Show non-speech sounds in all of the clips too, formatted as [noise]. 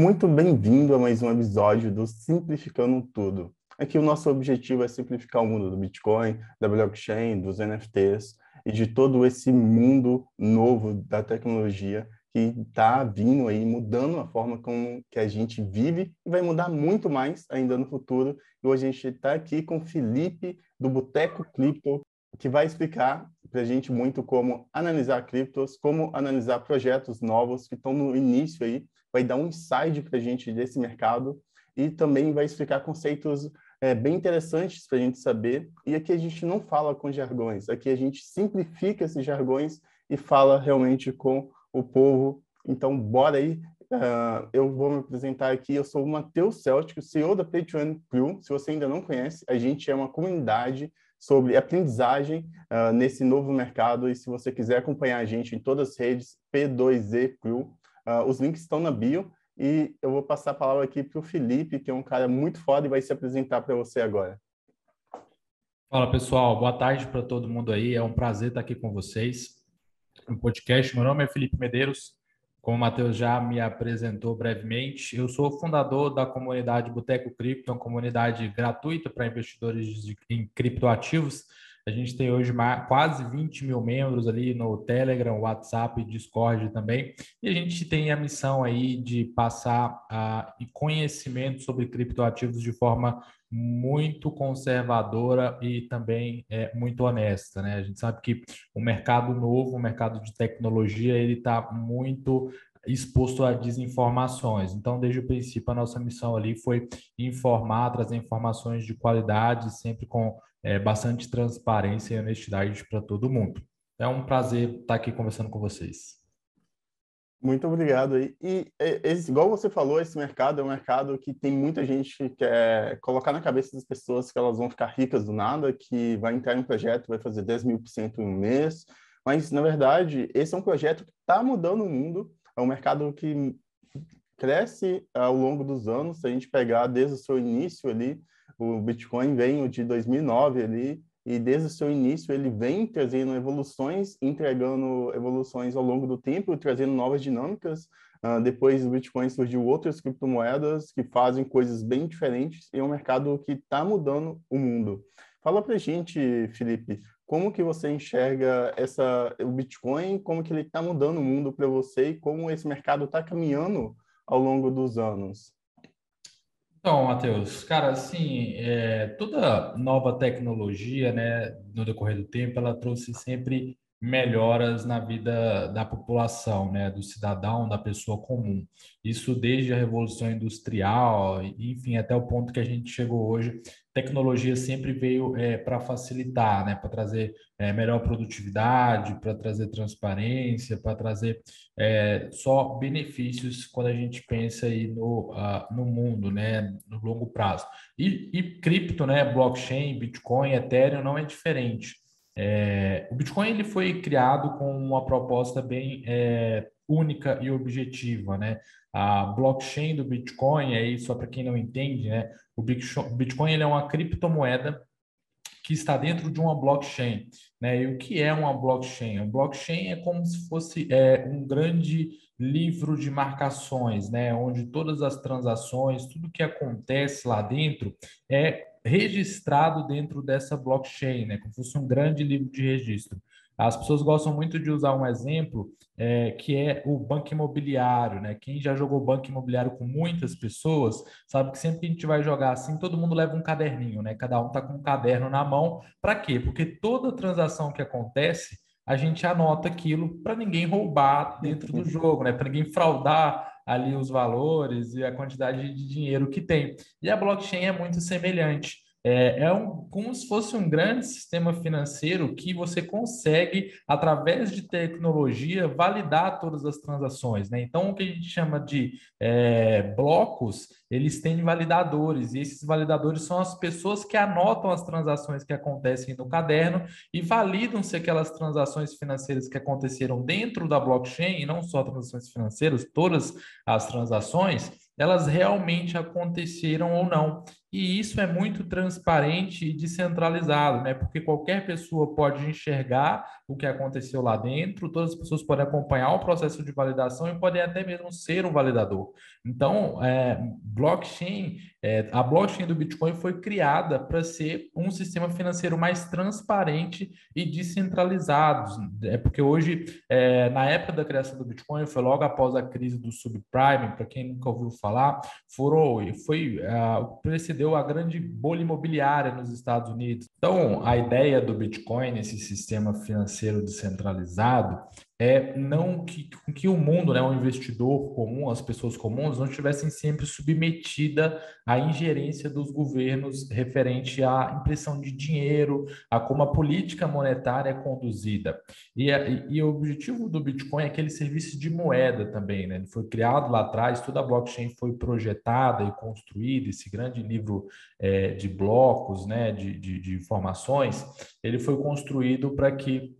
Muito bem-vindo a mais um episódio do Simplificando Tudo. Aqui o nosso objetivo é simplificar o mundo do Bitcoin, da blockchain, dos NFTs e de todo esse mundo novo da tecnologia que está vindo aí, mudando a forma como que a gente vive e vai mudar muito mais ainda no futuro. E hoje a gente está aqui com o Felipe, do Boteco Cripto, que vai explicar para a gente muito como analisar criptos, como analisar projetos novos que estão no início aí, vai dar um insight para a gente desse mercado e também vai explicar conceitos é, bem interessantes para a gente saber. E aqui a gente não fala com jargões, aqui a gente simplifica esses jargões e fala realmente com o povo. Então, bora aí. Uh, eu vou me apresentar aqui. Eu sou o Matheus Celtic, CEO da Patreon Crew. Se você ainda não conhece, a gente é uma comunidade sobre aprendizagem uh, nesse novo mercado. E se você quiser acompanhar a gente em todas as redes, P2E Crew, uh, os links estão na bio. E eu vou passar a palavra aqui para o Felipe, que é um cara muito foda e vai se apresentar para você agora. Fala pessoal, boa tarde para todo mundo aí. É um prazer estar aqui com vocês no podcast. Meu nome é Felipe Medeiros. Como o Matheus já me apresentou brevemente, eu sou fundador da comunidade Boteco Cripto, uma comunidade gratuita para investidores em criptoativos. A gente tem hoje quase 20 mil membros ali no Telegram, WhatsApp, Discord também. E a gente tem a missão aí de passar uh, conhecimento sobre criptoativos de forma muito conservadora e também é, muito honesta, né? A gente sabe que o mercado novo, o mercado de tecnologia, ele está muito exposto a desinformações. Então, desde o princípio, a nossa missão ali foi informar, trazer informações de qualidade, sempre com é, bastante transparência e honestidade para todo mundo. É um prazer estar aqui conversando com vocês. Muito obrigado. E, e esse, igual você falou, esse mercado é um mercado que tem muita gente que quer colocar na cabeça das pessoas que elas vão ficar ricas do nada, que vai entrar em um projeto, vai fazer 10 mil por cento em um mês. Mas, na verdade, esse é um projeto que está mudando o mundo. É um mercado que cresce ao longo dos anos. Se a gente pegar desde o seu início ali, o Bitcoin vem de 2009 ali, e desde o seu início ele vem trazendo evoluções, entregando evoluções ao longo do tempo, trazendo novas dinâmicas. Uh, depois do Bitcoin surgiu outras criptomoedas que fazem coisas bem diferentes e é um mercado que está mudando o mundo. Fala para gente, Felipe, como que você enxerga essa o Bitcoin, como que ele está mudando o mundo para você e como esse mercado está caminhando ao longo dos anos? Então, Matheus, cara, assim, é, toda nova tecnologia, né, no decorrer do tempo, ela trouxe sempre melhoras na vida da população, né, do cidadão, da pessoa comum. Isso desde a Revolução Industrial, enfim, até o ponto que a gente chegou hoje. Tecnologia sempre veio é, para facilitar, né, para trazer é, melhor produtividade, para trazer transparência, para trazer é, só benefícios quando a gente pensa aí no, uh, no mundo, né, no longo prazo. E, e cripto, né, blockchain, Bitcoin, Ethereum não é diferente. É, o Bitcoin ele foi criado com uma proposta bem é, única e objetiva, né? A blockchain do Bitcoin, aí só para quem não entende, né? O Bitcoin ele é uma criptomoeda que está dentro de uma blockchain, né? E o que é uma blockchain? Um blockchain é como se fosse é, um grande livro de marcações, né? Onde todas as transações, tudo que acontece lá dentro é registrado dentro dessa blockchain, né? Como se fosse um grande livro de registro. As pessoas gostam muito de usar um exemplo é, que é o banco imobiliário, né? Quem já jogou banco imobiliário com muitas pessoas sabe que sempre que a gente vai jogar assim, todo mundo leva um caderninho, né? Cada um tá com um caderno na mão. Para quê? Porque toda transação que acontece, a gente anota aquilo para ninguém roubar dentro do jogo, né? Para ninguém fraudar ali os valores e a quantidade de dinheiro que tem. E a blockchain é muito semelhante. É, é um, como se fosse um grande sistema financeiro que você consegue, através de tecnologia, validar todas as transações. Né? Então, o que a gente chama de é, blocos, eles têm validadores, e esses validadores são as pessoas que anotam as transações que acontecem no caderno e validam se aquelas transações financeiras que aconteceram dentro da blockchain, e não só transações financeiras, todas as transações, elas realmente aconteceram ou não. E isso é muito transparente e descentralizado, né? Porque qualquer pessoa pode enxergar o que aconteceu lá dentro, todas as pessoas podem acompanhar o processo de validação e podem até mesmo ser um validador. Então, é, blockchain, é, a blockchain do Bitcoin foi criada para ser um sistema financeiro mais transparente e descentralizado. É porque hoje, é, na época da criação do Bitcoin, foi logo após a crise do subprime, para quem nunca ouviu falar, foram, foi uh, precedeu a grande bolha imobiliária nos Estados Unidos. Então, a ideia do Bitcoin, esse sistema financeiro descentralizado, é não que, que o mundo, né, o investidor comum, as pessoas comuns, não estivessem sempre submetida à ingerência dos governos referente à impressão de dinheiro, a como a política monetária é conduzida. E, e, e o objetivo do Bitcoin é que ele servisse de moeda também, né? Ele foi criado lá atrás, toda a blockchain foi projetada e construída, esse grande livro é, de blocos, né, de, de, de informações, ele foi construído para que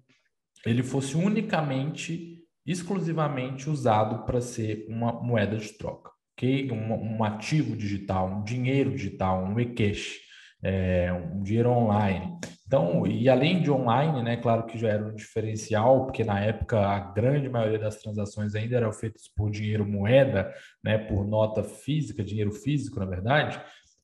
ele fosse unicamente, exclusivamente usado para ser uma moeda de troca, ok? Um, um ativo digital, um dinheiro digital, um e-cash, é, um dinheiro online. Então, e além de online, né, claro que já era um diferencial, porque na época a grande maioria das transações ainda eram feitas por dinheiro moeda, né, por nota física, dinheiro físico, na verdade.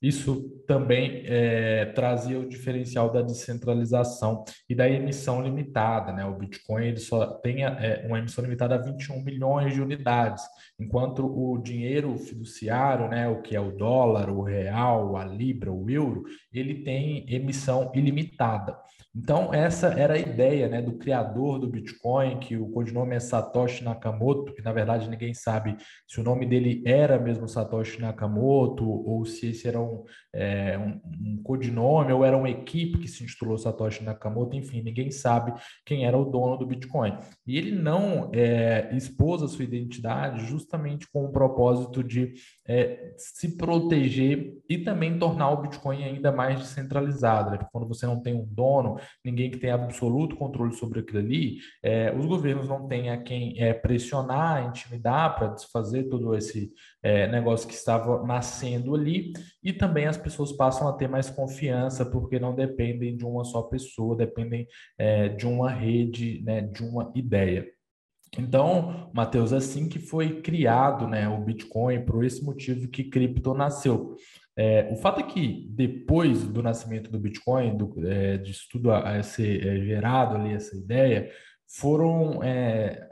Isso também é, trazia o diferencial da descentralização e da emissão limitada. Né? O Bitcoin ele só tem é, uma emissão limitada a 21 milhões de unidades, enquanto o dinheiro fiduciário, né, o que é o dólar, o real, a libra, o euro, ele tem emissão ilimitada. Então, essa era a ideia né, do criador do Bitcoin, que o codinome é Satoshi Nakamoto, que na verdade ninguém sabe se o nome dele era mesmo Satoshi Nakamoto, ou se esse era um, é, um, um codinome, ou era uma equipe que se intitulou Satoshi Nakamoto, enfim, ninguém sabe quem era o dono do Bitcoin. E ele não é, expôs a sua identidade justamente com o propósito de é, se proteger e também tornar o Bitcoin ainda mais descentralizado. Né? Quando você não tem um dono, ninguém que tenha absoluto controle sobre aquilo ali, é, os governos não têm a quem é, pressionar, intimidar para desfazer todo esse é, negócio que estava nascendo ali, e também as pessoas passam a ter mais confiança porque não dependem de uma só pessoa, dependem é, de uma rede, né, de uma ideia. Então, Matheus, assim que foi criado né, o Bitcoin, por esse motivo que cripto nasceu. É, o fato é que depois do nascimento do Bitcoin, do, é, de tudo a, a ser é, gerado ali essa ideia, foram é,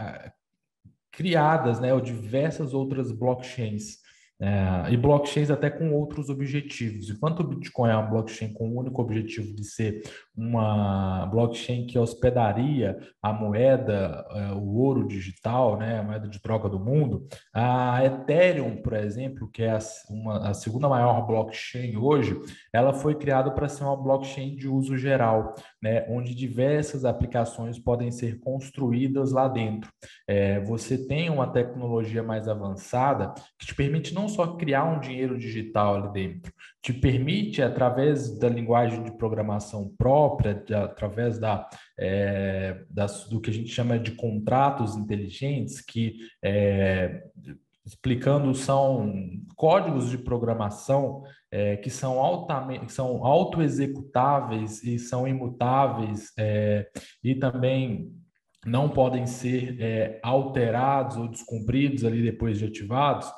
criadas né, diversas outras blockchains é, e blockchains até com outros objetivos. Enquanto o Bitcoin é uma blockchain com o único objetivo de ser uma blockchain que hospedaria a moeda, é, o ouro digital, né, a moeda de troca do mundo, a Ethereum, por exemplo, que é a, uma, a segunda maior blockchain hoje, ela foi criada para ser uma blockchain de uso geral, né, onde diversas aplicações podem ser construídas lá dentro. É, você tem uma tecnologia mais avançada que te permite não só criar um dinheiro digital ali dentro, te permite, através da linguagem de programação própria, de, através da, é, das, do que a gente chama de contratos inteligentes, que, é, explicando, são códigos de programação é, que são altamente, são autoexecutáveis e são imutáveis e também não podem ser alterados ou descumpridos ali depois de ativados,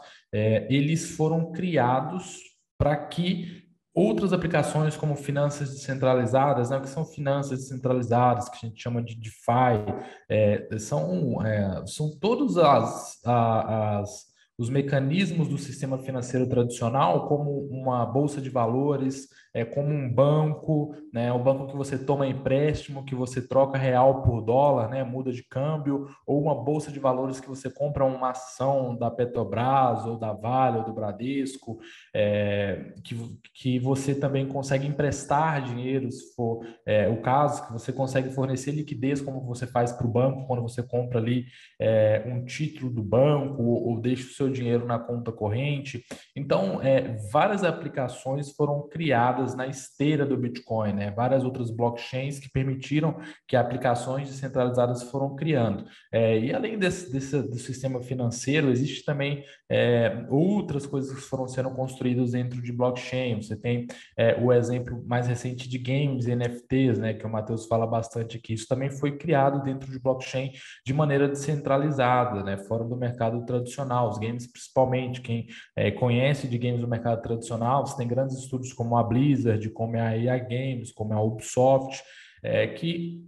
eles foram criados para que outras aplicações como finanças descentralizadas, né, que são finanças descentralizadas, que a gente chama de DeFi, é, são, é, são todas as, as os mecanismos do sistema financeiro tradicional, como uma bolsa de valores, é como um banco, né, um banco que você toma empréstimo, que você troca real por dólar, né, muda de câmbio, ou uma bolsa de valores que você compra uma ação da Petrobras, ou da Vale, ou do Bradesco, é, que, que você também consegue emprestar dinheiro, se for é, o caso, que você consegue fornecer liquidez, como você faz para o banco, quando você compra ali é, um título do banco, ou, ou deixa o seu seu dinheiro na conta corrente. Então, é, várias aplicações foram criadas na esteira do Bitcoin, né? Várias outras blockchains que permitiram que aplicações descentralizadas foram criando. É, e além desse, desse, do sistema financeiro, existe também é, outras coisas que foram sendo construídas dentro de blockchain. Você tem é, o exemplo mais recente de games NFTs, né? Que o Matheus fala bastante aqui. Isso também foi criado dentro de blockchain de maneira descentralizada, né? Fora do mercado tradicional, os games principalmente. Quem é, conhece de games no mercado tradicional, você tem grandes estúdios como a Blizzard, como a EA Games, como a Ubisoft, é, que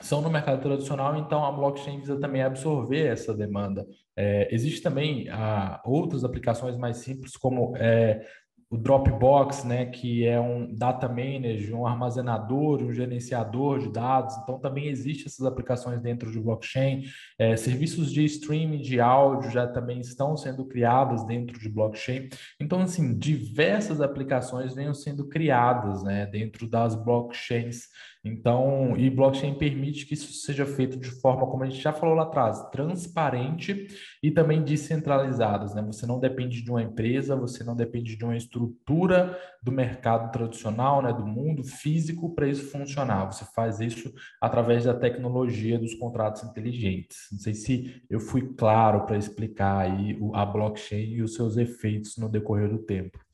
são no mercado tradicional, então a blockchain visa também absorver essa demanda. É, existe também ah, outras aplicações mais simples, como é, o Dropbox, né, que é um data manager, um armazenador, um gerenciador de dados. Então, também existem essas aplicações dentro de blockchain. É, serviços de streaming de áudio já também estão sendo criados dentro de blockchain. Então, assim, diversas aplicações vêm sendo criadas, né, dentro das blockchains então, e blockchain permite que isso seja feito de forma, como a gente já falou lá atrás, transparente e também descentralizadas. Né? Você não depende de uma empresa, você não depende de uma estrutura do mercado tradicional, né, do mundo físico para isso funcionar. Você faz isso através da tecnologia dos contratos inteligentes. Não sei se eu fui claro para explicar aí a blockchain e os seus efeitos no decorrer do tempo.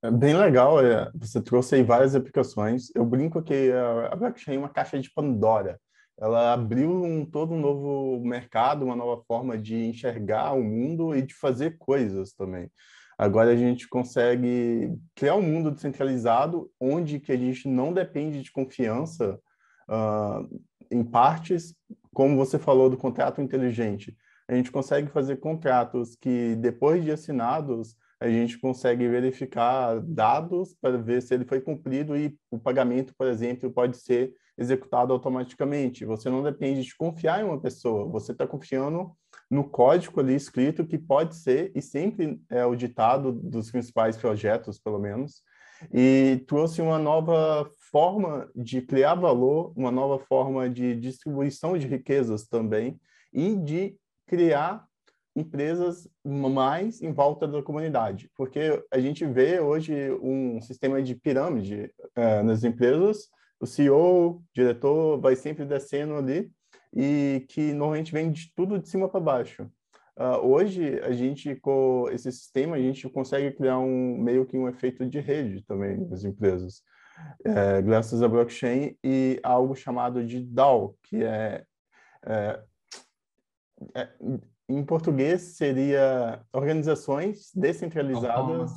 É bem legal, é, você trouxe aí várias aplicações. Eu brinco que a blockchain é uma caixa de Pandora. Ela abriu um, todo um novo mercado, uma nova forma de enxergar o mundo e de fazer coisas também. Agora a gente consegue criar um mundo descentralizado onde que a gente não depende de confiança uh, em partes, como você falou do contrato inteligente. A gente consegue fazer contratos que, depois de assinados, a gente consegue verificar dados para ver se ele foi cumprido e o pagamento, por exemplo, pode ser executado automaticamente. Você não depende de confiar em uma pessoa, você está confiando no código ali escrito que pode ser, e sempre é o ditado dos principais projetos, pelo menos, e trouxe uma nova forma de criar valor, uma nova forma de distribuição de riquezas também, e de criar empresas mais em volta da comunidade, porque a gente vê hoje um sistema de pirâmide é, nas empresas, o CEO, o diretor, vai sempre descendo ali e que normalmente vem de tudo de cima para baixo. Uh, hoje a gente com esse sistema a gente consegue criar um meio que um efeito de rede também nas empresas, é, graças à blockchain e algo chamado de DAO, que é, é, é em português seria organizações descentralizadas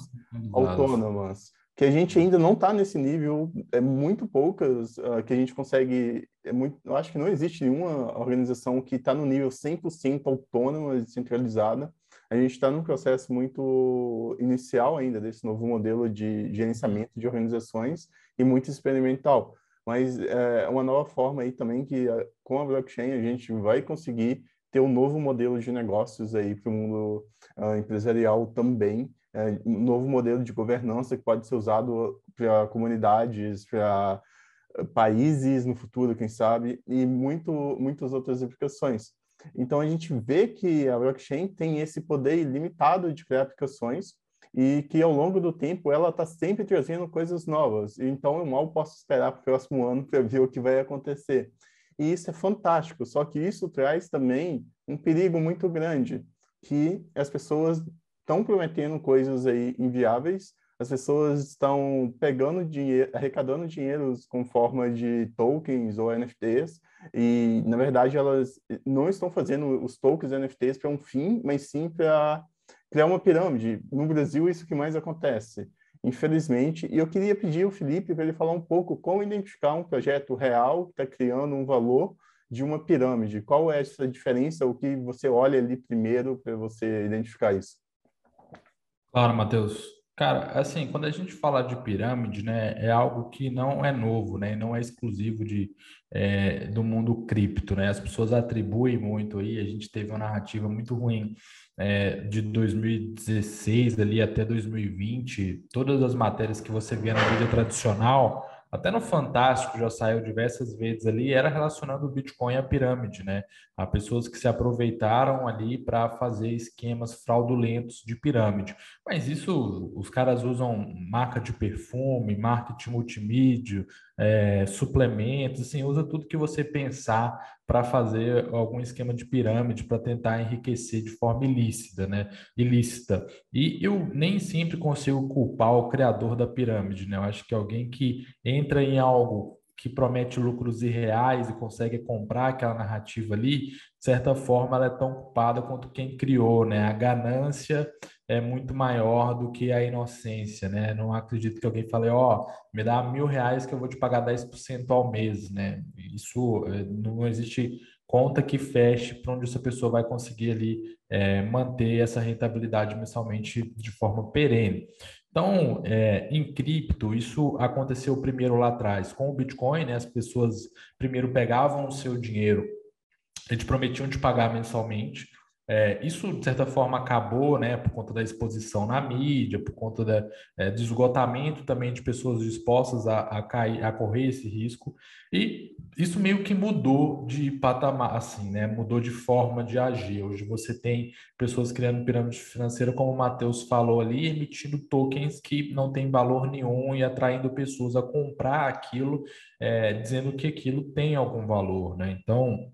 autônomas, que a gente ainda não está nesse nível, é muito poucas uh, que a gente consegue, é muito, eu acho que não existe nenhuma organização que está no nível 100% autônoma e descentralizada, a gente está num processo muito inicial ainda desse novo modelo de gerenciamento de organizações e muito experimental, mas é uma nova forma aí também que com a blockchain a gente vai conseguir ter um novo modelo de negócios aí para o mundo uh, empresarial também, é, um novo modelo de governança que pode ser usado para comunidades, para ah, países no futuro, quem sabe, e muito, muitas outras aplicações. Então, a gente vê que a blockchain tem esse poder ilimitado de criar aplicações e que, ao longo do tempo, ela está sempre trazendo coisas novas. Então, eu mal posso esperar para o próximo ano para ver o que vai acontecer e isso é fantástico. Só que isso traz também um perigo muito grande, que as pessoas estão prometendo coisas aí inviáveis, as pessoas estão pegando dinheiro, arrecadando dinheiro com forma de tokens ou NFTs, e na verdade elas não estão fazendo os tokens e NFTs para um fim, mas sim para criar uma pirâmide. No Brasil, isso que mais acontece infelizmente. E eu queria pedir ao Felipe para ele falar um pouco como identificar um projeto real que está criando um valor de uma pirâmide. Qual é essa diferença? O que você olha ali primeiro para você identificar isso? Claro, Matheus. Cara, assim, quando a gente fala de pirâmide, né, é algo que não é novo, né, não é exclusivo de, é, do mundo cripto, né, as pessoas atribuem muito aí, a gente teve uma narrativa muito ruim é, de 2016 ali até 2020, todas as matérias que você via na mídia tradicional até no Fantástico já saiu diversas vezes ali, era relacionando o Bitcoin à pirâmide, né? Há pessoas que se aproveitaram ali para fazer esquemas fraudulentos de pirâmide. Mas isso, os caras usam marca de perfume, marketing multimídia, é, suplementos, assim, usa tudo que você pensar para fazer algum esquema de pirâmide, para tentar enriquecer de forma ilícita, né? Ilícita. E eu nem sempre consigo culpar o criador da pirâmide, né? Eu acho que alguém que entra em algo que promete lucros irreais e consegue comprar aquela narrativa ali, de certa forma ela é tão culpada quanto quem criou, né? A ganância é muito maior do que a inocência, né? Não acredito que alguém fale, ó, oh, me dá mil reais que eu vou te pagar 10% ao mês, né? Isso eh, não existe conta que feche para onde essa pessoa vai conseguir ali é, manter essa rentabilidade mensalmente de forma perene. Então, é, em cripto, isso aconteceu primeiro lá atrás. Com o Bitcoin, né, as pessoas primeiro pegavam o seu dinheiro, eles prometiam te pagar mensalmente. É, isso, de certa forma, acabou né, por conta da exposição na mídia, por conta da, é, do esgotamento também de pessoas dispostas a, a, cair, a correr esse risco. E isso meio que mudou de patamar, assim, né? Mudou de forma de agir. Hoje você tem pessoas criando pirâmide financeira, como o Matheus falou ali, emitindo tokens que não têm valor nenhum e atraindo pessoas a comprar aquilo, é, dizendo que aquilo tem algum valor, né? Então,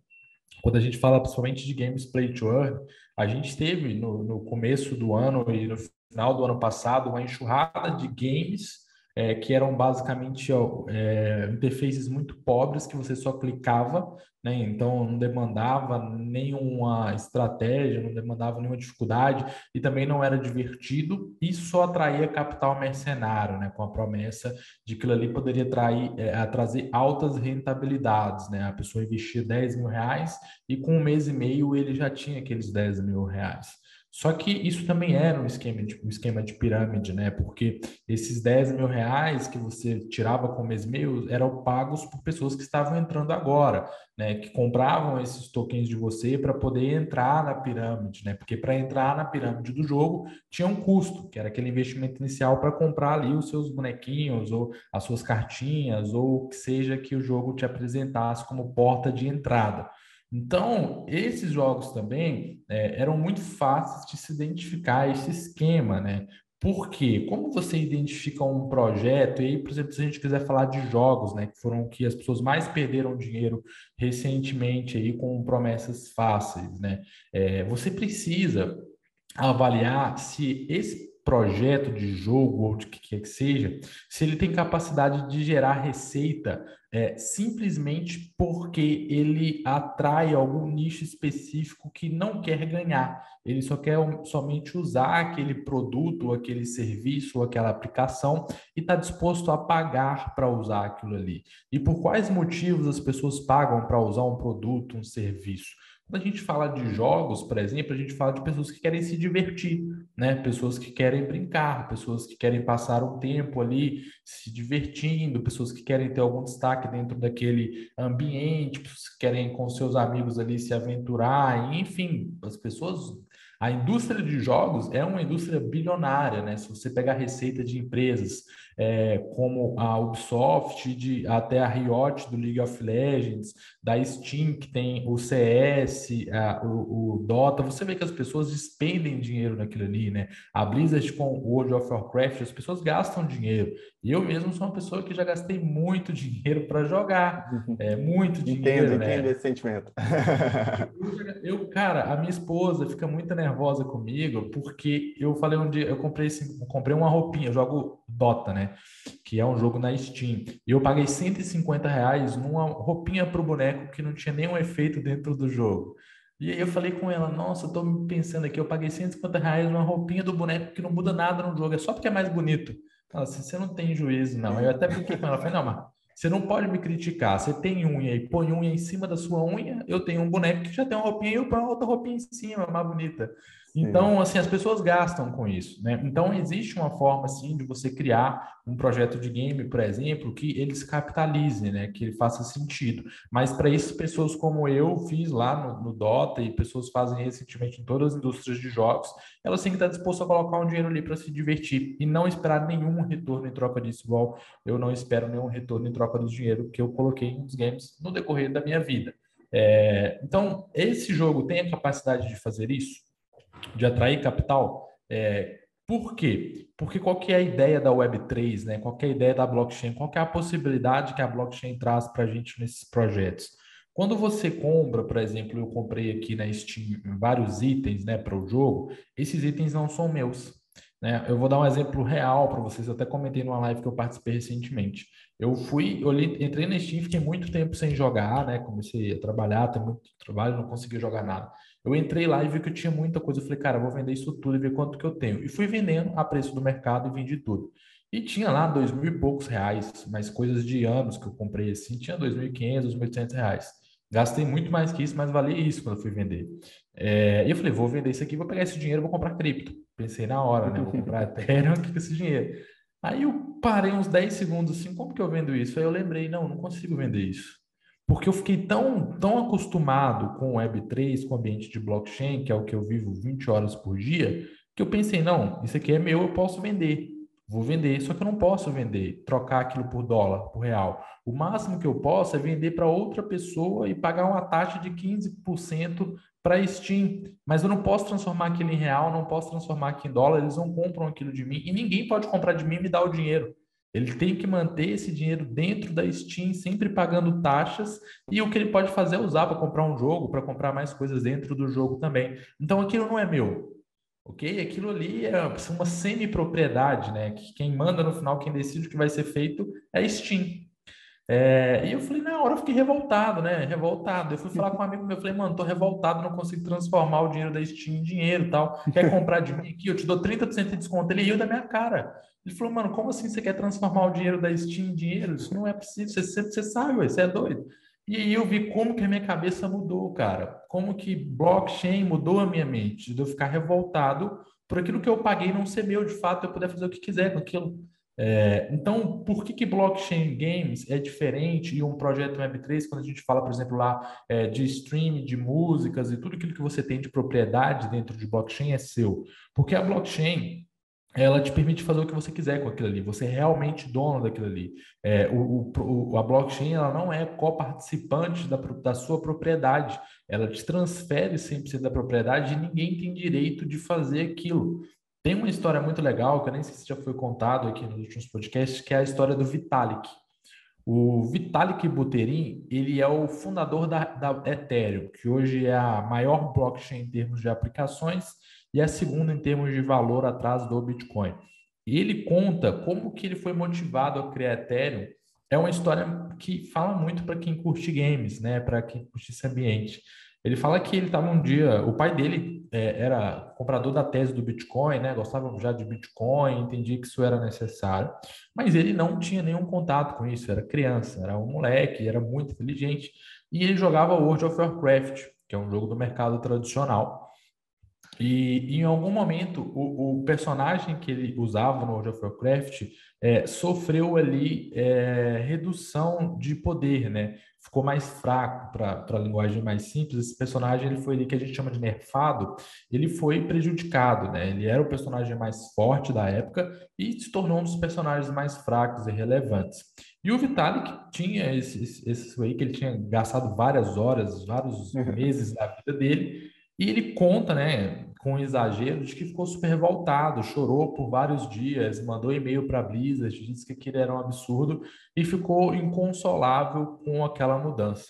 quando a gente fala principalmente de games play to earn, a gente teve no, no começo do ano e no final do ano passado uma enxurrada de games é, que eram basicamente é, interfaces muito pobres que você só clicava, né? então não demandava nenhuma estratégia, não demandava nenhuma dificuldade e também não era divertido e só atraía capital mercenário, né? com a promessa de que ali poderia atrair, é, trazer altas rentabilidades. Né? A pessoa investia 10 mil reais e com um mês e meio ele já tinha aqueles 10 mil reais. Só que isso também era um esquema de, um esquema de pirâmide, né? Porque esses 10 mil reais que você tirava com o mês meio eram pagos por pessoas que estavam entrando agora, né? Que compravam esses tokens de você para poder entrar na pirâmide, né? Porque para entrar na pirâmide do jogo tinha um custo, que era aquele investimento inicial para comprar ali os seus bonequinhos ou as suas cartinhas ou o que seja que o jogo te apresentasse como porta de entrada. Então, esses jogos também é, eram muito fáceis de se identificar esse esquema, né? Por quê? Como você identifica um projeto, e aí, por exemplo, se a gente quiser falar de jogos, né, que foram que as pessoas mais perderam dinheiro recentemente aí com promessas fáceis, né? É, você precisa avaliar se esse projeto de jogo ou de que quer que seja, se ele tem capacidade de gerar receita é, simplesmente porque ele atrai algum nicho específico que não quer ganhar. Ele só quer somente usar aquele produto, aquele serviço, aquela aplicação e está disposto a pagar para usar aquilo ali. E por quais motivos as pessoas pagam para usar um produto, um serviço? Quando a gente fala de jogos, por exemplo, a gente fala de pessoas que querem se divertir, né? Pessoas que querem brincar, pessoas que querem passar um tempo ali se divertindo, pessoas que querem ter algum destaque dentro daquele ambiente, pessoas que querem com seus amigos ali se aventurar, enfim, as pessoas a indústria de jogos é uma indústria bilionária, né? Se você pegar receita de empresas é, como a Ubisoft, de, até a Riot do League of Legends, da Steam, que tem o CS, a, o, o, Dota, você vê que as pessoas despendem dinheiro naquilo ali, né? A Blizzard com World of Warcraft, as pessoas gastam dinheiro. Eu mesmo sou uma pessoa que já gastei muito dinheiro para jogar. É, muito dinheiro. Entendo, né? entendo esse sentimento. eu, [laughs] eu, cara, a minha esposa fica muito nervosa comigo, porque eu falei um dia, eu comprei, assim, comprei uma roupinha, eu jogo Dota, né? Que é um jogo na Steam. E eu paguei 150 reais numa roupinha para o boneco que não tinha nenhum efeito dentro do jogo. E aí eu falei com ela, nossa, eu tô pensando aqui, eu paguei 150 reais numa roupinha do boneco que não muda nada no jogo, é só porque é mais bonito. Ela assim, você não tem juízo, não. Eu até brinquei com ela, falei, não, mas você não pode me criticar. Você tem unha e põe unha em cima da sua unha, eu tenho um boneco que já tem uma roupinha e eu ponho outra roupinha em cima, mais bonita. Então, assim, as pessoas gastam com isso, né? Então, existe uma forma, assim, de você criar um projeto de game, por exemplo, que ele se capitalize, né? Que ele faça sentido. Mas, para isso, pessoas como eu fiz lá no, no, Dota e pessoas fazem recentemente em todas as indústrias de jogos, elas têm que estar dispostas a colocar um dinheiro ali para se divertir e não esperar nenhum retorno em troca disso, igual eu não espero nenhum retorno em troca do dinheiro que eu coloquei nos games no decorrer da minha vida. É, então, esse jogo tem a capacidade de fazer isso? De atrair capital. É, por quê? Porque qual que é a ideia da Web3, né? Qual que é a ideia da blockchain? Qual que é a possibilidade que a blockchain traz para a gente nesses projetos? Quando você compra, por exemplo, eu comprei aqui na Steam vários itens né, para o jogo, esses itens não são meus. Né? Eu vou dar um exemplo real para vocês, eu até comentei numa live que eu participei recentemente. Eu fui, eu entrei na Steam, fiquei muito tempo sem jogar, né? Comecei a trabalhar, tem muito trabalho, não consegui jogar nada. Eu entrei lá e vi que eu tinha muita coisa. Eu falei, cara, eu vou vender isso tudo e ver quanto que eu tenho. E fui vendendo a preço do mercado e vendi tudo. E tinha lá dois mil e poucos reais, mas coisas de anos que eu comprei assim, tinha dois mil e quinhentos, dois mil e oitocentos reais. Gastei muito mais que isso, mas valia isso quando eu fui vender. É, e eu falei, vou vender isso aqui, vou pegar esse dinheiro, vou comprar cripto. Pensei na hora, né? Vou comprar [laughs] Ethereum aqui com esse dinheiro. Aí eu parei uns 10 segundos assim, como que eu vendo isso? Aí eu lembrei, não, não consigo vender isso. Porque eu fiquei tão, tão acostumado com Web3, com o ambiente de blockchain, que é o que eu vivo 20 horas por dia, que eu pensei, não, isso aqui é meu, eu posso vender. Vou vender, só que eu não posso vender, trocar aquilo por dólar, por real. O máximo que eu posso é vender para outra pessoa e pagar uma taxa de 15% para Steam. Mas eu não posso transformar aquilo em real, não posso transformar aquilo em dólar, eles não compram aquilo de mim e ninguém pode comprar de mim e me dar o dinheiro. Ele tem que manter esse dinheiro dentro da Steam, sempre pagando taxas, e o que ele pode fazer é usar para comprar um jogo, para comprar mais coisas dentro do jogo também. Então aquilo não é meu. Ok? Aquilo ali é uma semi-propriedade, né? Que quem manda no final, quem decide o que vai ser feito é a Steam. É, e eu falei, na hora eu fiquei revoltado, né? Revoltado. Eu fui falar com um amigo meu, eu falei, mano, tô revoltado, não consigo transformar o dinheiro da Steam em dinheiro tal. Quer comprar de mim aqui? Eu te dou 30% de desconto. Ele riu da minha cara. Ele falou, mano, como assim você quer transformar o dinheiro da Steam em dinheiro? Isso não é possível, você, você sabe, você é doido. E aí eu vi como que a minha cabeça mudou, cara. Como que blockchain mudou a minha mente, de eu ficar revoltado por aquilo que eu paguei não ser meu de fato, eu poder fazer o que quiser com aquilo. É, então, por que, que blockchain games é diferente e um projeto Web3, quando a gente fala, por exemplo, lá é, de streaming, de músicas e tudo aquilo que você tem de propriedade dentro de blockchain é seu? Porque a blockchain ela te permite fazer o que você quiser com aquilo ali. Você é realmente dono daquilo ali. É, o, o, a blockchain ela não é coparticipante da, da sua propriedade. Ela te transfere 100% da propriedade e ninguém tem direito de fazer aquilo. Tem uma história muito legal, que eu nem sei se já foi contado aqui nos últimos podcasts, que é a história do Vitalik. O Vitalik Buterin, ele é o fundador da, da Ethereum, que hoje é a maior blockchain em termos de aplicações e a segunda em termos de valor atrás do Bitcoin. Ele conta como que ele foi motivado a criar Ethereum. É uma história que fala muito para quem curte games, né? Para quem curte esse ambiente. Ele fala que ele estava um dia, o pai dele é, era comprador da tese do Bitcoin, né? Gostava já de Bitcoin, entendia que isso era necessário, mas ele não tinha nenhum contato com isso. Era criança, era um moleque, era muito inteligente e ele jogava World of Warcraft, que é um jogo do mercado tradicional. E em algum momento o, o personagem que ele usava no World of Warcraft é, sofreu ali é, redução de poder, né? Ficou mais fraco para a linguagem mais simples. Esse personagem ele foi ali que a gente chama de nerfado, ele foi prejudicado, né? Ele era o personagem mais forte da época e se tornou um dos personagens mais fracos e relevantes. E o Vitalik tinha esse, esse aí que ele tinha gastado várias horas, vários uhum. meses da vida dele, e ele conta, né, com exagero, de que ficou super revoltado, chorou por vários dias, mandou e-mail para a Blizzard, disse que aquilo era um absurdo e ficou inconsolável com aquela mudança.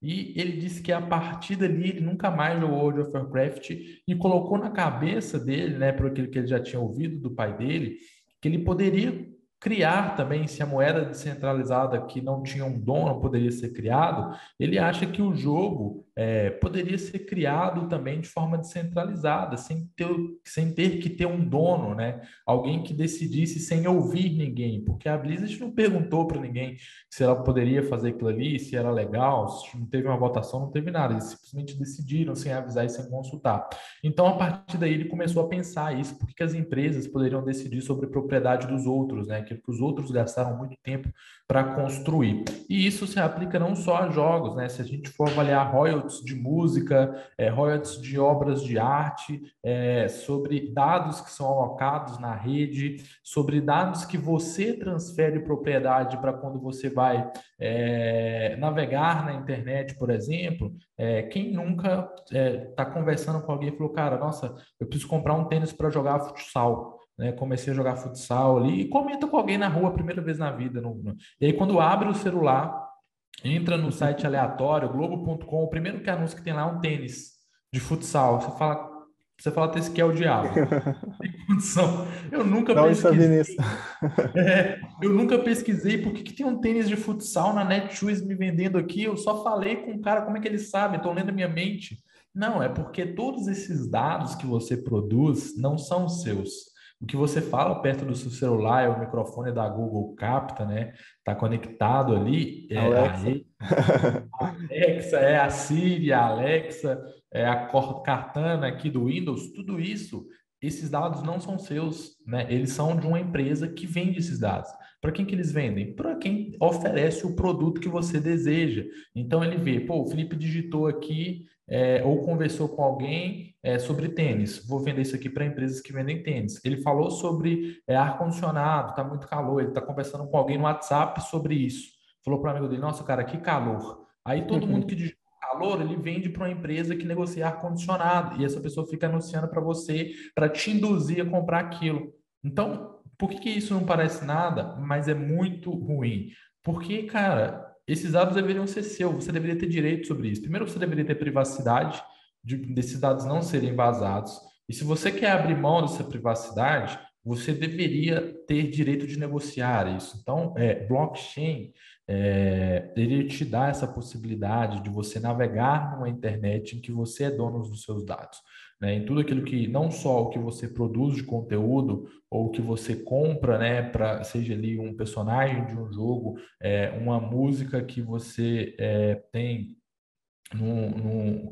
E ele disse que a partir dali ele nunca mais jogou World of Warcraft e colocou na cabeça dele, né, por aquilo que ele já tinha ouvido do pai dele, que ele poderia criar também, se a moeda descentralizada que não tinha um dono poderia ser criado, ele acha que o jogo é, poderia ser criado também de forma descentralizada, sem ter, sem ter que ter um dono, né? Alguém que decidisse sem ouvir ninguém, porque a Blizzard não perguntou para ninguém se ela poderia fazer aquilo ali, se era legal, se não teve uma votação, não teve nada. Eles simplesmente decidiram sem avisar e sem consultar. Então, a partir daí, ele começou a pensar isso, porque as empresas poderiam decidir sobre propriedade dos outros, né? Aquilo que os outros gastaram muito tempo para construir. E isso se aplica não só a jogos, né? Se a gente for avaliar royalties de música, é, royalties de obras de arte, é, sobre dados que são alocados na rede, sobre dados que você transfere propriedade para quando você vai é, navegar na internet, por exemplo, é, quem nunca está é, conversando com alguém e falou, cara, nossa, eu preciso comprar um tênis para jogar futsal né? Comecei a jogar futsal ali e comenta com alguém na rua primeira vez na vida. No, no... E aí, quando abre o celular, entra no site aleatório, globo.com, o primeiro que anuncia que tem lá é um tênis de futsal. Você fala, você fala esse que é o diabo. [laughs] Tem condição. Eu nunca Não pesquisei. [laughs] É, eu nunca pesquisei por que, que tem um tênis de futsal na Netshoes me vendendo aqui. Eu só falei com o cara como é que ele sabe, estou lendo a minha mente. Não, é porque todos esses dados que você produz não são seus. O que você fala perto do seu celular, é o microfone da Google capta, né? Está conectado ali. É Alexa. A Alexa, é a Siri, a Alexa, é a Cortana aqui do Windows, tudo isso, esses dados não são seus, né? Eles são de uma empresa que vende esses dados. Para quem que eles vendem? Para quem oferece o produto que você deseja. Então ele vê, pô, o Felipe digitou aqui é, ou conversou com alguém é, sobre tênis. Vou vender isso aqui para empresas que vendem tênis. Ele falou sobre é, ar-condicionado, está muito calor. Ele está conversando com alguém no WhatsApp sobre isso. Falou para o amigo dele: Nossa, cara, que calor. Aí todo mundo que diz calor, ele vende para uma empresa que negocia ar-condicionado. E essa pessoa fica anunciando para você para te induzir a comprar aquilo. Então, por que, que isso não parece nada, mas é muito ruim? Porque, cara, esses dados deveriam ser seus, você deveria ter direito sobre isso. Primeiro, você deveria ter privacidade de, desses dados não serem vazados. E se você quer abrir mão dessa privacidade, você deveria ter direito de negociar isso. Então, é, blockchain, é, ele te dá essa possibilidade de você navegar numa internet em que você é dono dos seus dados né, em tudo aquilo que não só o que você produz de conteúdo ou o que você compra, né, para seja ali um personagem de um jogo, é, uma música que você é, tem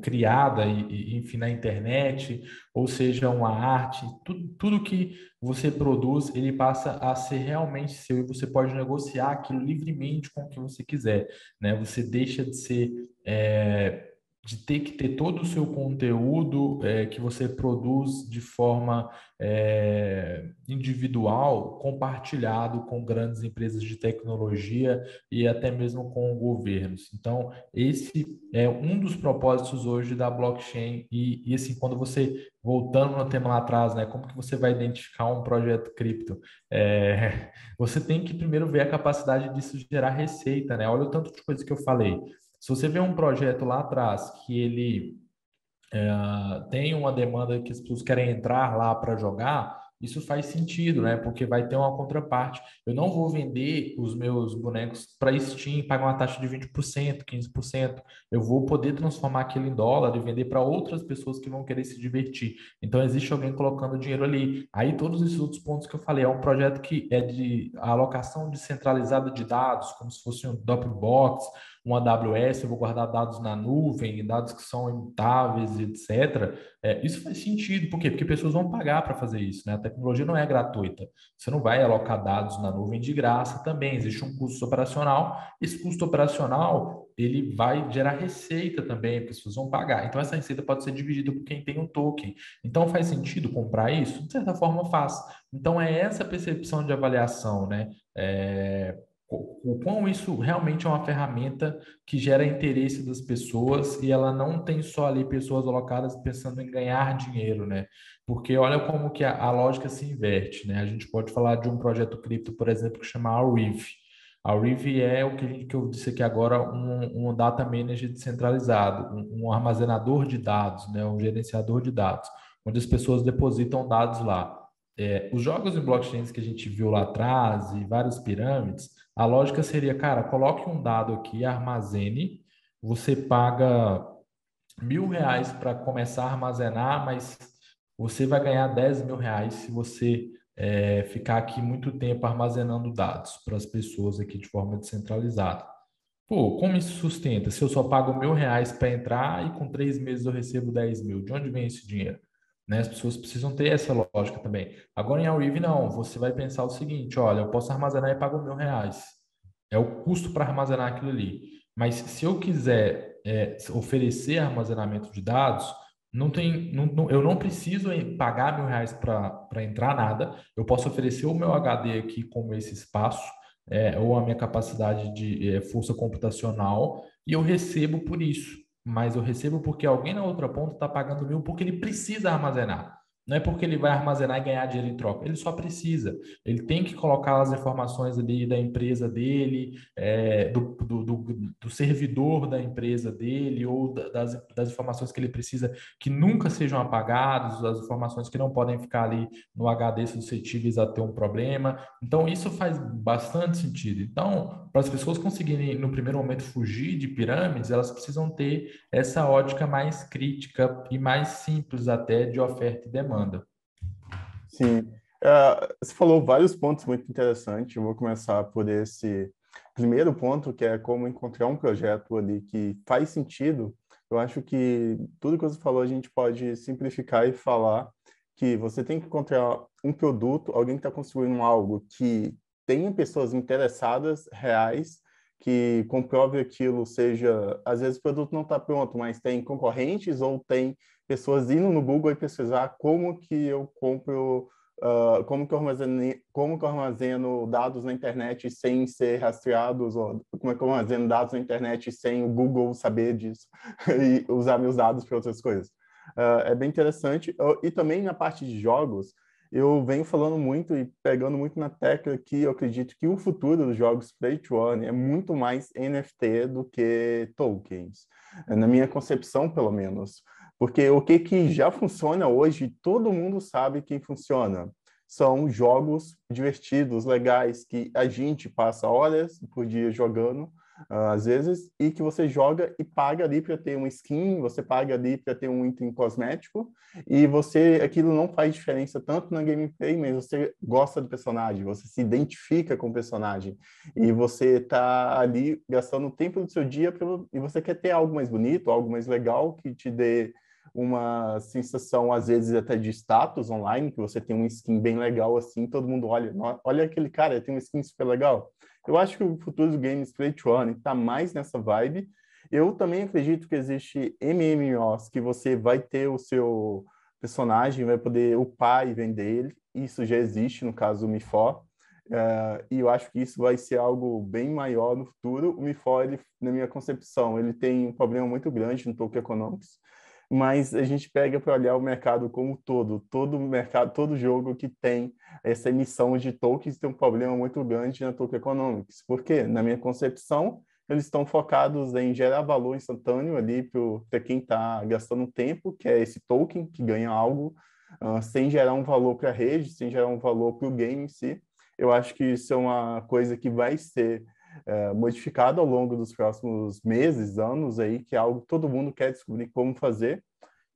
criada e, enfim na internet, ou seja uma arte, tudo, tudo que você produz ele passa a ser realmente seu e você pode negociar aquilo livremente com o que você quiser, né? Você deixa de ser é, de ter que ter todo o seu conteúdo é, que você produz de forma é, individual compartilhado com grandes empresas de tecnologia e até mesmo com governos. Então, esse é um dos propósitos hoje da blockchain e, e assim, quando você, voltando no tema lá atrás, né, como que você vai identificar um projeto cripto? É, [laughs] você tem que primeiro ver a capacidade disso gerar receita, né? Olha o tanto de coisa que eu falei. Se você vê um projeto lá atrás que ele é, tem uma demanda que as pessoas querem entrar lá para jogar, isso faz sentido, né? Porque vai ter uma contraparte. Eu não vou vender os meus bonecos para Steam, pagar uma taxa de 20%, 15%. Eu vou poder transformar aquilo em dólar e vender para outras pessoas que vão querer se divertir. Então, existe alguém colocando dinheiro ali. Aí, todos esses outros pontos que eu falei, é um projeto que é de alocação descentralizada de dados, como se fosse um Dropbox, um AWS, eu vou guardar dados na nuvem, dados que são imutáveis, etc. É, isso faz sentido. Por quê? Porque pessoas vão pagar para fazer isso. Né? A tecnologia não é gratuita. Você não vai alocar dados na nuvem de graça também. Existe um custo operacional. Esse custo operacional ele vai gerar receita também, pessoas vão pagar. Então, essa receita pode ser dividida por quem tem um token. Então, faz sentido comprar isso? De certa forma, faz. Então, é essa percepção de avaliação, né? É, o quão isso realmente é uma ferramenta que gera interesse das pessoas e ela não tem só ali pessoas alocadas pensando em ganhar dinheiro, né? Porque olha como que a, a lógica se inverte, né? A gente pode falar de um projeto cripto, por exemplo, que chama Reef. A Reef é o que, que eu disse aqui agora, um, um data manager descentralizado, um, um armazenador de dados, né? um gerenciador de dados, onde as pessoas depositam dados lá. É, os jogos em blockchains que a gente viu lá atrás e várias pirâmides, a lógica seria, cara, coloque um dado aqui, armazene, você paga mil reais para começar a armazenar, mas você vai ganhar 10 mil reais se você é, ficar aqui muito tempo armazenando dados para as pessoas aqui de forma descentralizada. Pô, como isso sustenta? Se eu só pago mil reais para entrar e com três meses eu recebo 10 mil, de onde vem esse dinheiro? Né? As pessoas precisam ter essa lógica também. Agora em Aurive, não. Você vai pensar o seguinte: olha, eu posso armazenar e pago mil reais. É o custo para armazenar aquilo ali. Mas se eu quiser é, oferecer armazenamento de dados, não tem, não, não, eu não preciso pagar mil reais para entrar nada. Eu posso oferecer o meu HD aqui como esse espaço, é, ou a minha capacidade de é, força computacional, e eu recebo por isso. Mas eu recebo porque alguém na outra ponta está pagando mil porque ele precisa armazenar. Não é porque ele vai armazenar e ganhar dinheiro em troca. Ele só precisa. Ele tem que colocar as informações ali da empresa dele, é, do, do, do, do, servidor da empresa dele, ou das, das informações que ele precisa que nunca sejam apagadas, as informações que não podem ficar ali no HD suscetíveis a ter um problema. Então, isso faz bastante sentido. Então, para as pessoas conseguirem, no primeiro momento, fugir de pirâmides, elas precisam ter essa ótica mais crítica e mais simples até de oferta e demanda demanda. Sim. Uh, você falou vários pontos muito interessantes. Eu vou começar por esse primeiro ponto, que é como encontrar um projeto ali que faz sentido. Eu acho que tudo que você falou a gente pode simplificar e falar que você tem que encontrar um produto, alguém que está construindo algo que tenha pessoas interessadas, reais, que comprove aquilo, seja, às vezes o produto não está pronto, mas tem concorrentes ou tem pessoas indo no Google e pesquisar como que eu compro, uh, como, que eu armazeno, como que eu armazeno dados na internet sem ser rastreados, ou como é que eu armazeno dados na internet sem o Google saber disso [laughs] e usar meus dados para outras coisas. Uh, é bem interessante. E também na parte de jogos, eu venho falando muito e pegando muito na tecla que eu acredito que o futuro dos jogos Play to Earn é muito mais NFT do que tokens, na minha concepção, pelo menos. Porque o que, que já funciona hoje, todo mundo sabe que funciona. São jogos divertidos, legais, que a gente passa horas por dia jogando, uh, às vezes, e que você joga e paga ali para ter uma skin, você paga ali para ter um item cosmético, e você, aquilo não faz diferença tanto na gameplay, mas você gosta do personagem, você se identifica com o personagem, e você está ali gastando tempo do seu dia e você quer ter algo mais bonito, algo mais legal que te dê uma sensação, às vezes, até de status online, que você tem um skin bem legal assim, todo mundo olha, olha aquele cara, tem um skin super legal. Eu acho que o futuro dos games Play to Earn está mais nessa vibe. Eu também acredito que existe MMOs que você vai ter o seu personagem, vai poder upar e vender ele. Isso já existe no caso do MIFO. Uh, e eu acho que isso vai ser algo bem maior no futuro. O MIFO, ele, na minha concepção, ele tem um problema muito grande no Token Economics, mas a gente pega para olhar o mercado como todo. Todo mercado, todo jogo que tem essa emissão de tokens tem um problema muito grande na Token Economics. Porque, na minha concepção, eles estão focados em gerar valor instantâneo ali para quem está gastando tempo, que é esse token que ganha algo, uh, sem gerar um valor para a rede, sem gerar um valor para o game em si. Eu acho que isso é uma coisa que vai ser é, modificado ao longo dos próximos meses, anos aí, que é algo que todo mundo quer descobrir como fazer.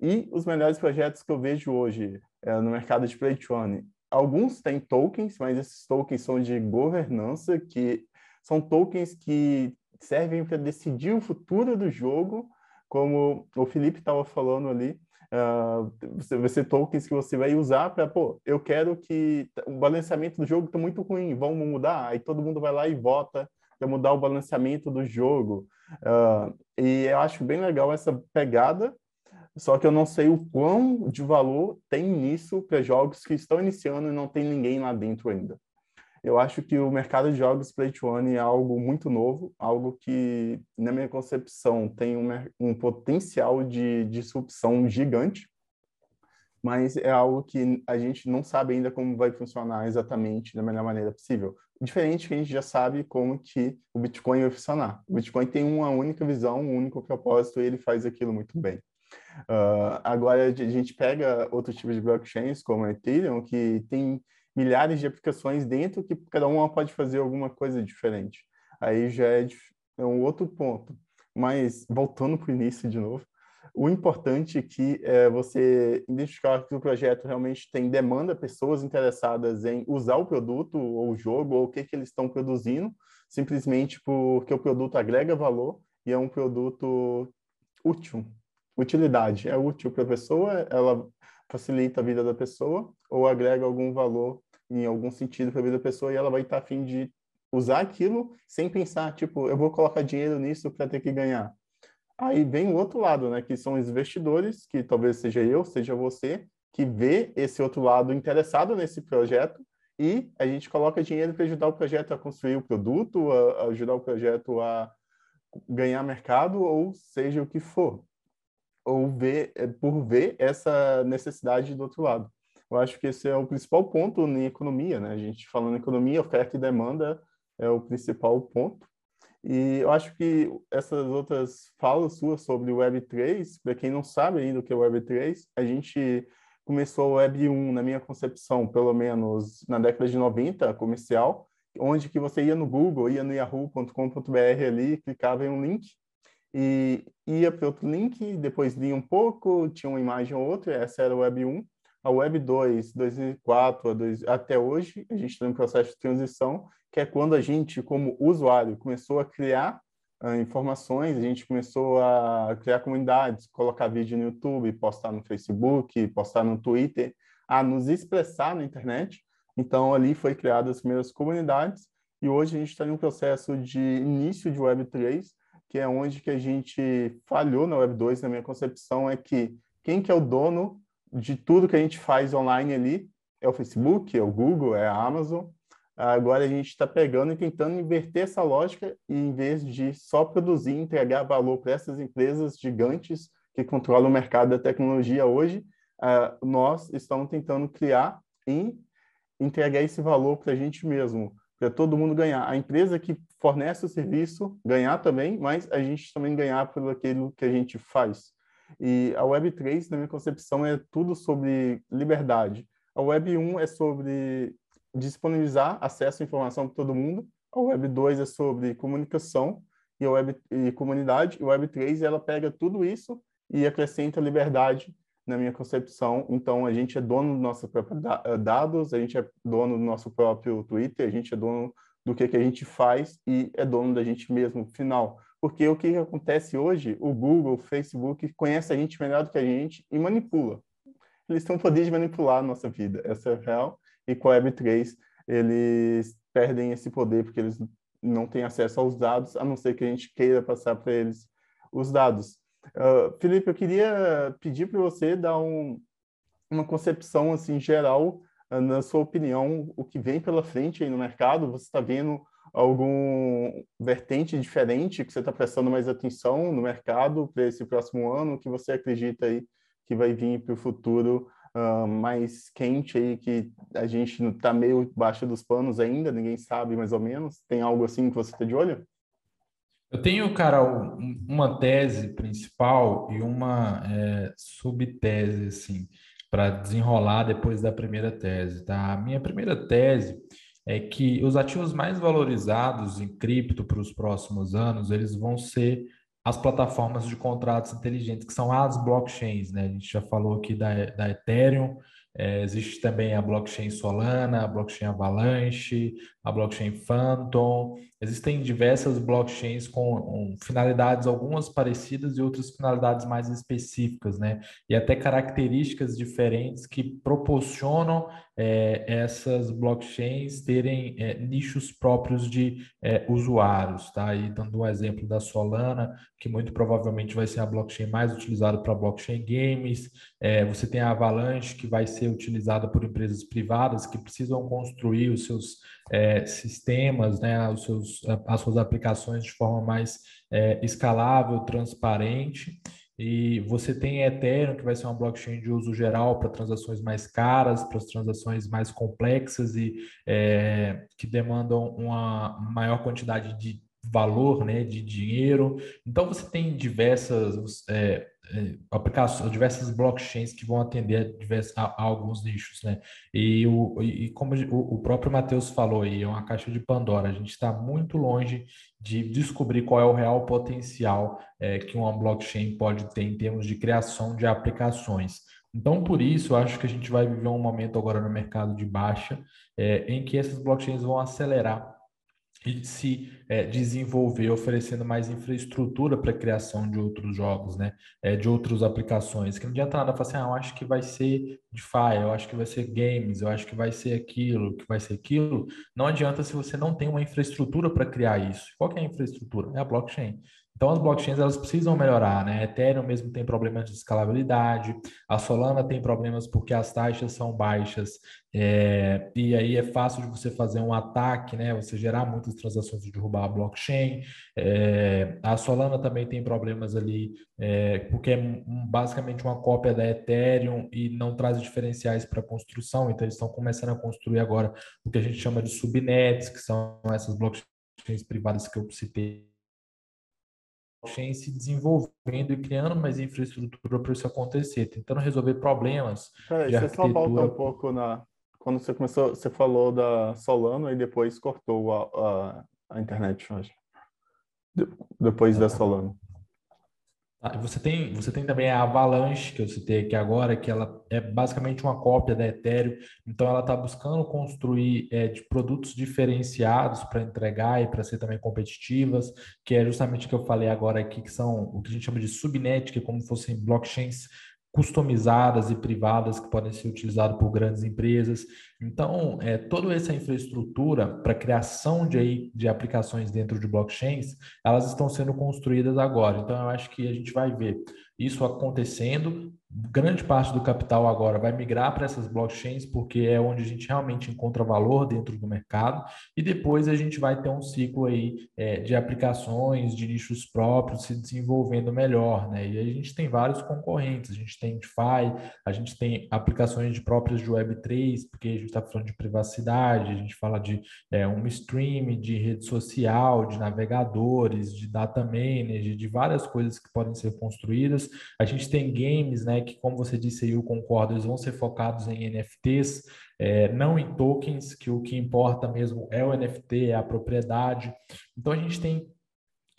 E os melhores projetos que eu vejo hoje é, no mercado de Play to Earn, alguns têm tokens, mas esses tokens são de governança, que são tokens que servem para decidir o futuro do jogo, como o Felipe estava falando ali, uh, você vai ser tokens que você vai usar para, pô, eu quero que o balanceamento do jogo está muito ruim, vamos mudar, aí todo mundo vai lá e vota para mudar o balanceamento do jogo. Uh, e eu acho bem legal essa pegada, só que eu não sei o quão de valor tem nisso para jogos que estão iniciando e não tem ninguém lá dentro ainda. Eu acho que o mercado de jogos Play to One é algo muito novo, algo que, na minha concepção, tem um, um potencial de disrupção gigante, mas é algo que a gente não sabe ainda como vai funcionar exatamente da melhor maneira possível. Diferente que a gente já sabe como que o Bitcoin vai funcionar. O Bitcoin tem uma única visão, um único propósito e ele faz aquilo muito bem. Uh, agora, a gente pega outro tipo de blockchains, como a Ethereum, que tem milhares de aplicações dentro que cada uma pode fazer alguma coisa diferente. Aí já é, é um outro ponto. Mas, voltando para o início de novo, o importante aqui é você identificar que o projeto realmente tem demanda, pessoas interessadas em usar o produto ou o jogo ou o que, que eles estão produzindo, simplesmente porque o produto agrega valor e é um produto útil, utilidade, é útil para a pessoa, ela facilita a vida da pessoa ou agrega algum valor em algum sentido para a vida da pessoa e ela vai estar a fim de usar aquilo sem pensar, tipo, eu vou colocar dinheiro nisso para ter que ganhar. Aí vem o outro lado, né, que são os investidores, que talvez seja eu, seja você, que vê esse outro lado interessado nesse projeto e a gente coloca dinheiro para ajudar o projeto a construir o produto, a, ajudar o projeto a ganhar mercado ou seja o que for. Ou ver, é, por ver essa necessidade do outro lado. Eu acho que esse é o principal ponto em economia, né? A gente falando em economia, oferta e demanda é o principal ponto. E eu acho que essas outras falas suas sobre o Web3, para quem não sabe ainda o que é o Web3, a gente começou o Web 1, na minha concepção, pelo menos na década de 90, comercial, onde que você ia no Google, ia no yahoo.com.br ali, clicava em um link e ia para outro link, depois lia um pouco, tinha uma imagem ou outra, essa era o Web 1. A Web 2, 2004 até hoje, a gente está em processo de transição, que é quando a gente, como usuário, começou a criar uh, informações, a gente começou a criar comunidades, colocar vídeo no YouTube, postar no Facebook, postar no Twitter, a nos expressar na internet. Então, ali foi criadas as primeiras comunidades e hoje a gente está em um processo de início de Web3, que é onde que a gente falhou na Web2, na minha concepção, é que quem que é o dono de tudo que a gente faz online ali é o Facebook, é o Google, é a Amazon, Agora a gente está pegando e tentando inverter essa lógica e, em vez de só produzir e entregar valor para essas empresas gigantes que controlam o mercado da tecnologia hoje, uh, nós estamos tentando criar e entregar esse valor para a gente mesmo, para todo mundo ganhar. A empresa que fornece o serviço ganhar também, mas a gente também ganhar pelo aquilo que a gente faz. E a Web3, na minha concepção, é tudo sobre liberdade. A Web 1 é sobre disponibilizar acesso à informação para todo mundo. A Web 2 é sobre comunicação e a Web e comunidade. E a Web 3 ela pega tudo isso e acrescenta liberdade na minha concepção. Então a gente é dono dos nossos próprios eh, dados, a gente é dono do nosso próprio Twitter, a gente é dono do que que a gente faz e é dono da gente mesmo, final. Porque o que, acontece hoje? O Google, o Facebook conhece a gente melhor do que a gente e manipula. Eles têm o poder de manipular a nossa vida. Essa é real e com a Web3 eles perdem esse poder porque eles não têm acesso aos dados, a não ser que a gente queira passar para eles os dados. Uh, Felipe, eu queria pedir para você dar um, uma concepção assim geral, uh, na sua opinião, o que vem pela frente aí no mercado. Você está vendo algum vertente diferente que você está prestando mais atenção no mercado para esse próximo ano? Que você acredita aí que vai vir para o futuro uh, mais quente aí que a gente está meio baixo dos panos ainda, ninguém sabe mais ou menos? Tem algo assim que você está de olho? Eu tenho, cara, uma tese principal e uma é, subtese, assim, para desenrolar depois da primeira tese, tá? A minha primeira tese é que os ativos mais valorizados em cripto para os próximos anos, eles vão ser as plataformas de contratos inteligentes, que são as blockchains, né? A gente já falou aqui da, da Ethereum, é, existe também a blockchain Solana, a blockchain Avalanche, a blockchain Phantom. Existem diversas blockchains com, finalidades algumas parecidas e outras finalidades mais específicas, né? E até características diferentes que proporcionam é, essas blockchains terem é, nichos próprios de é, usuários, tá? E dando um exemplo da Solana, que muito provavelmente vai ser a blockchain mais utilizada para blockchain games. É, você tem a Avalanche, que vai ser utilizada por empresas privadas que precisam construir os seus é, sistemas, né, os seus, as suas aplicações de forma mais é, escalável, transparente. E você tem Ethereum, que vai ser uma blockchain de uso geral para transações mais caras, para as transações mais complexas e é, que demandam uma maior quantidade de valor, né, de dinheiro. Então você tem diversas é, aplicações, diversas blockchains que vão atender a, diversos, a, a alguns nichos, né? E, o, e como o, o próprio Matheus falou aí, é uma caixa de Pandora. A gente está muito longe de descobrir qual é o real potencial é, que uma blockchain pode ter em termos de criação de aplicações. Então, por isso, eu acho que a gente vai viver um momento agora no mercado de baixa, é, em que essas blockchains vão acelerar se é, desenvolver, oferecendo mais infraestrutura para a criação de outros jogos, né? É, de outras aplicações. Que não adianta nada falar assim, ah, eu acho que vai ser DeFi, eu acho que vai ser games, eu acho que vai ser aquilo, que vai ser aquilo. Não adianta se você não tem uma infraestrutura para criar isso. Qual é a infraestrutura? É a blockchain. Então, as blockchains elas precisam melhorar, né? Ethereum mesmo tem problemas de escalabilidade, a Solana tem problemas porque as taxas são baixas, é, e aí é fácil de você fazer um ataque, né? Você gerar muitas transações e derrubar a blockchain. É, a Solana também tem problemas ali, é, porque é basicamente uma cópia da Ethereum e não traz diferenciais para construção, então eles estão começando a construir agora o que a gente chama de subnets, que são essas blockchains privadas que eu citei blockchain se desenvolvendo e criando mais infraestrutura para isso acontecer, tentando resolver problemas. Peraí, você só volta um pouco na. Quando você começou, você falou da Solano e depois cortou a, a, a internet, acho. Depois da Solano. Ah, você tem, você tem também a Avalanche, que eu citei aqui agora, que ela é basicamente uma cópia da Ethereum, então ela está buscando construir é, de produtos diferenciados para entregar e para ser também competitivas, que é justamente o que eu falei agora aqui, que são o que a gente chama de subnet, que é como fossem blockchains customizadas e privadas que podem ser utilizadas por grandes empresas. Então, é, toda essa infraestrutura para criação de, de aplicações dentro de blockchains, elas estão sendo construídas agora. Então, eu acho que a gente vai ver isso acontecendo grande parte do capital agora vai migrar para essas blockchains, porque é onde a gente realmente encontra valor dentro do mercado, e depois a gente vai ter um ciclo aí é, de aplicações, de nichos próprios se desenvolvendo melhor, né? E a gente tem vários concorrentes, a gente tem DeFi, a gente tem aplicações de próprias de Web3, porque a gente está falando de privacidade, a gente fala de é, um stream, de rede social, de navegadores, de data manager, de várias coisas que podem ser construídas. A gente tem games, né? Que, como você disse aí, eu concordo, eles vão ser focados em NFTs, é, não em tokens, que o que importa mesmo é o NFT, é a propriedade. Então a gente tem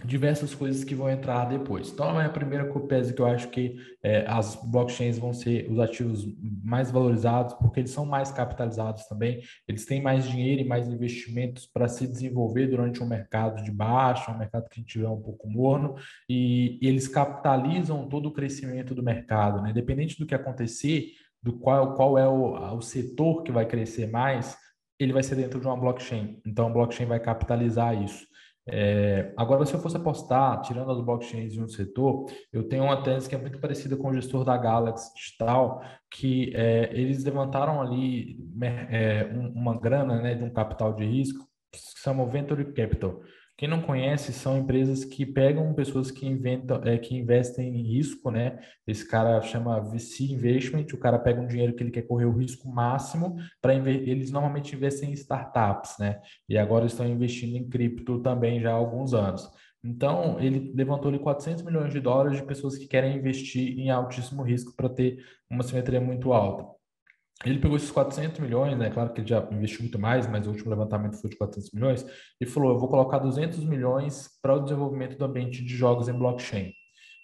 diversas coisas que vão entrar depois. Então, a primeira copese que eu acho que é, as blockchains vão ser os ativos mais valorizados, porque eles são mais capitalizados também, eles têm mais dinheiro e mais investimentos para se desenvolver durante um mercado de baixa, um mercado que tiver um pouco morno, e, e eles capitalizam todo o crescimento do mercado, né? Independente do que acontecer, do qual, qual é o, o setor que vai crescer mais, ele vai ser dentro de uma blockchain. Então, a blockchain vai capitalizar isso. É, agora, se eu fosse apostar, tirando as blockchains de um setor, eu tenho uma tese que é muito parecida com o gestor da Galaxy Digital, que é, eles levantaram ali é, uma grana né, de um capital de risco, que se chama Venture Capital. Quem não conhece são empresas que pegam pessoas que inventam, é, que investem em risco, né? Esse cara chama VC Investment, o cara pega um dinheiro que ele quer correr o risco máximo para eles normalmente investem em startups, né? E agora estão investindo em cripto também já há alguns anos. Então, ele levantou ali 400 milhões de dólares de pessoas que querem investir em altíssimo risco para ter uma simetria muito alta. Ele pegou esses 400 milhões, né? Claro que ele já investiu muito mais, mas o último levantamento foi de 400 milhões. E falou: eu vou colocar 200 milhões para o desenvolvimento do ambiente de jogos em blockchain.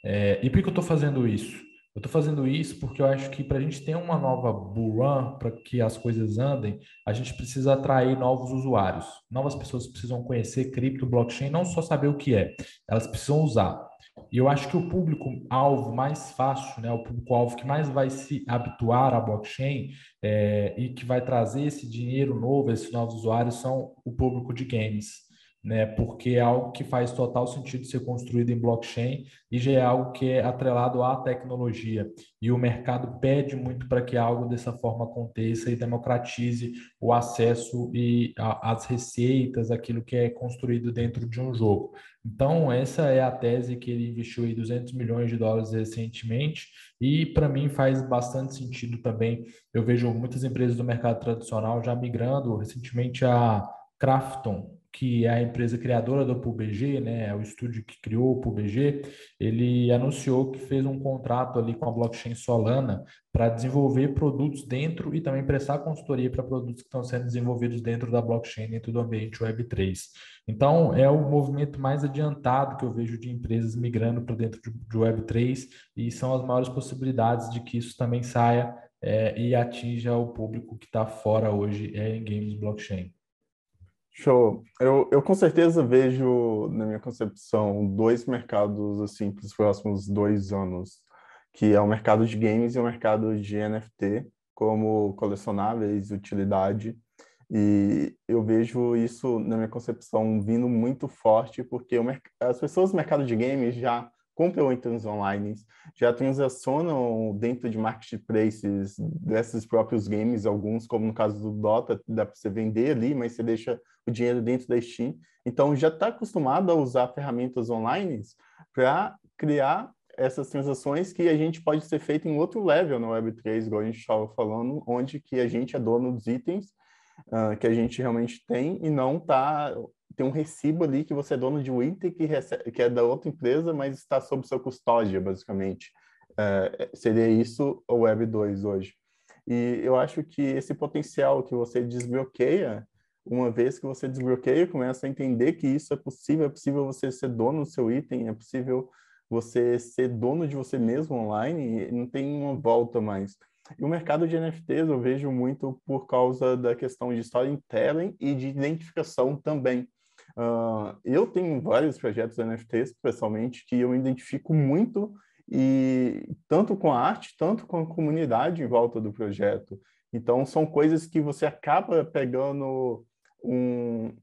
É, e por que eu estou fazendo isso? Eu estou fazendo isso porque eu acho que para a gente ter uma nova bull run, para que as coisas andem, a gente precisa atrair novos usuários. Novas pessoas precisam conhecer cripto, blockchain, não só saber o que é, elas precisam usar. E eu acho que o público-alvo mais fácil, né, o público-alvo que mais vai se habituar à blockchain é, e que vai trazer esse dinheiro novo, esses novos usuários, são o público de games né? Porque é algo que faz total sentido ser construído em blockchain e já é algo que é atrelado à tecnologia. E o mercado pede muito para que algo dessa forma aconteça e democratize o acesso e as receitas, aquilo que é construído dentro de um jogo. Então, essa é a tese que ele investiu aí 200 milhões de dólares recentemente e para mim faz bastante sentido também. Eu vejo muitas empresas do mercado tradicional já migrando recentemente a Crafton, que é a empresa criadora do PUBG, né, é o estúdio que criou o PUBG, ele anunciou que fez um contrato ali com a blockchain Solana para desenvolver produtos dentro e também prestar consultoria para produtos que estão sendo desenvolvidos dentro da blockchain, dentro do ambiente Web3. Então, é o movimento mais adiantado que eu vejo de empresas migrando para dentro de Web3 e são as maiores possibilidades de que isso também saia é, e atinja o público que está fora hoje é, em games blockchain. Show. Eu, eu com certeza vejo, na minha concepção, dois mercados assim para os próximos dois anos, que é o mercado de games e o mercado de NFT, como colecionáveis, utilidade. E eu vejo isso, na minha concepção, vindo muito forte, porque as pessoas do mercado de games já compram itens online, já transacionam dentro de marketplaces desses próprios games, alguns, como no caso do Dota, dá para você vender ali, mas você deixa o dinheiro dentro da Steam. Então, já está acostumado a usar ferramentas online para criar essas transações que a gente pode ser feito em outro level no Web3, igual a gente estava falando, onde que a gente é dono dos itens uh, que a gente realmente tem e não está tem um recibo ali que você é dono de um item que, recebe, que é da outra empresa, mas está sob sua custódia, basicamente. É, seria isso o Web 2 hoje. E eu acho que esse potencial que você desbloqueia, uma vez que você desbloqueia, começa a entender que isso é possível, é possível você ser dono do seu item, é possível você ser dono de você mesmo online, não tem uma volta mais. E o mercado de NFTs eu vejo muito por causa da questão de storytelling e de identificação também. Uh, eu tenho vários projetos NFTs, pessoalmente, que eu identifico muito e tanto com a arte, tanto com a comunidade em volta do projeto. Então, são coisas que você acaba pegando um...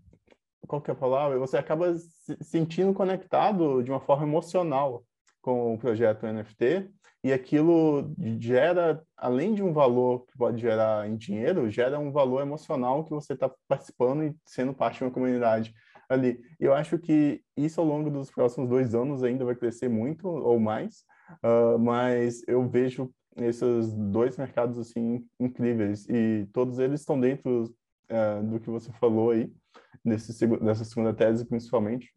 Qual que é a palavra? Você acaba se sentindo conectado de uma forma emocional com o projeto NFT e aquilo gera, além de um valor que pode gerar em dinheiro, gera um valor emocional que você está participando e sendo parte de uma comunidade ali. Eu acho que isso ao longo dos próximos dois anos ainda vai crescer muito ou mais, uh, mas eu vejo esses dois mercados assim incríveis e todos eles estão dentro uh, do que você falou aí nesse nessa segunda tese principalmente.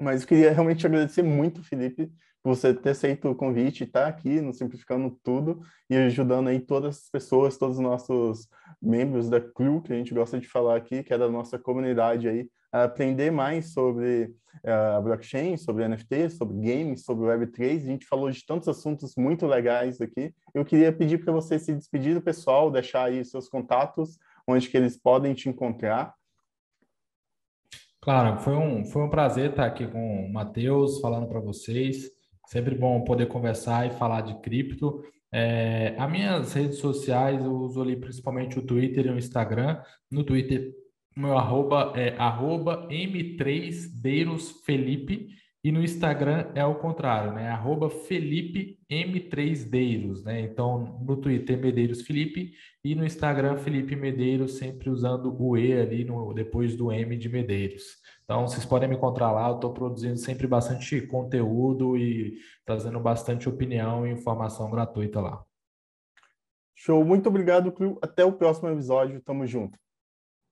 Mas eu queria realmente agradecer muito, Felipe, por você ter aceito o convite estar aqui no Simplificando Tudo e ajudando aí todas as pessoas, todos os nossos membros da CRU, que a gente gosta de falar aqui, que é da nossa comunidade aí, aprender mais sobre uh, a blockchain, sobre NFT, sobre games, sobre Web3. A gente falou de tantos assuntos muito legais aqui. Eu queria pedir para você se despedir do pessoal, deixar aí seus contatos, onde que eles podem te encontrar. Claro, foi um, foi um prazer estar aqui com o Matheus, falando para vocês. Sempre bom poder conversar e falar de cripto. É, as minhas redes sociais, eu uso ali principalmente o Twitter e o Instagram. No Twitter, meu arroba é arroba M3DeirosFelipe e no Instagram é o contrário, né? Arroba Felipe M3Deiros, né? Então, no Twitter, Medeiros Felipe e no Instagram, Felipe Medeiros, sempre usando o E ali no, depois do M de Medeiros. Então, vocês podem me encontrar lá, eu estou produzindo sempre bastante conteúdo e trazendo bastante opinião e informação gratuita lá. Show, muito obrigado, Cleo. Até o próximo episódio, tamo junto.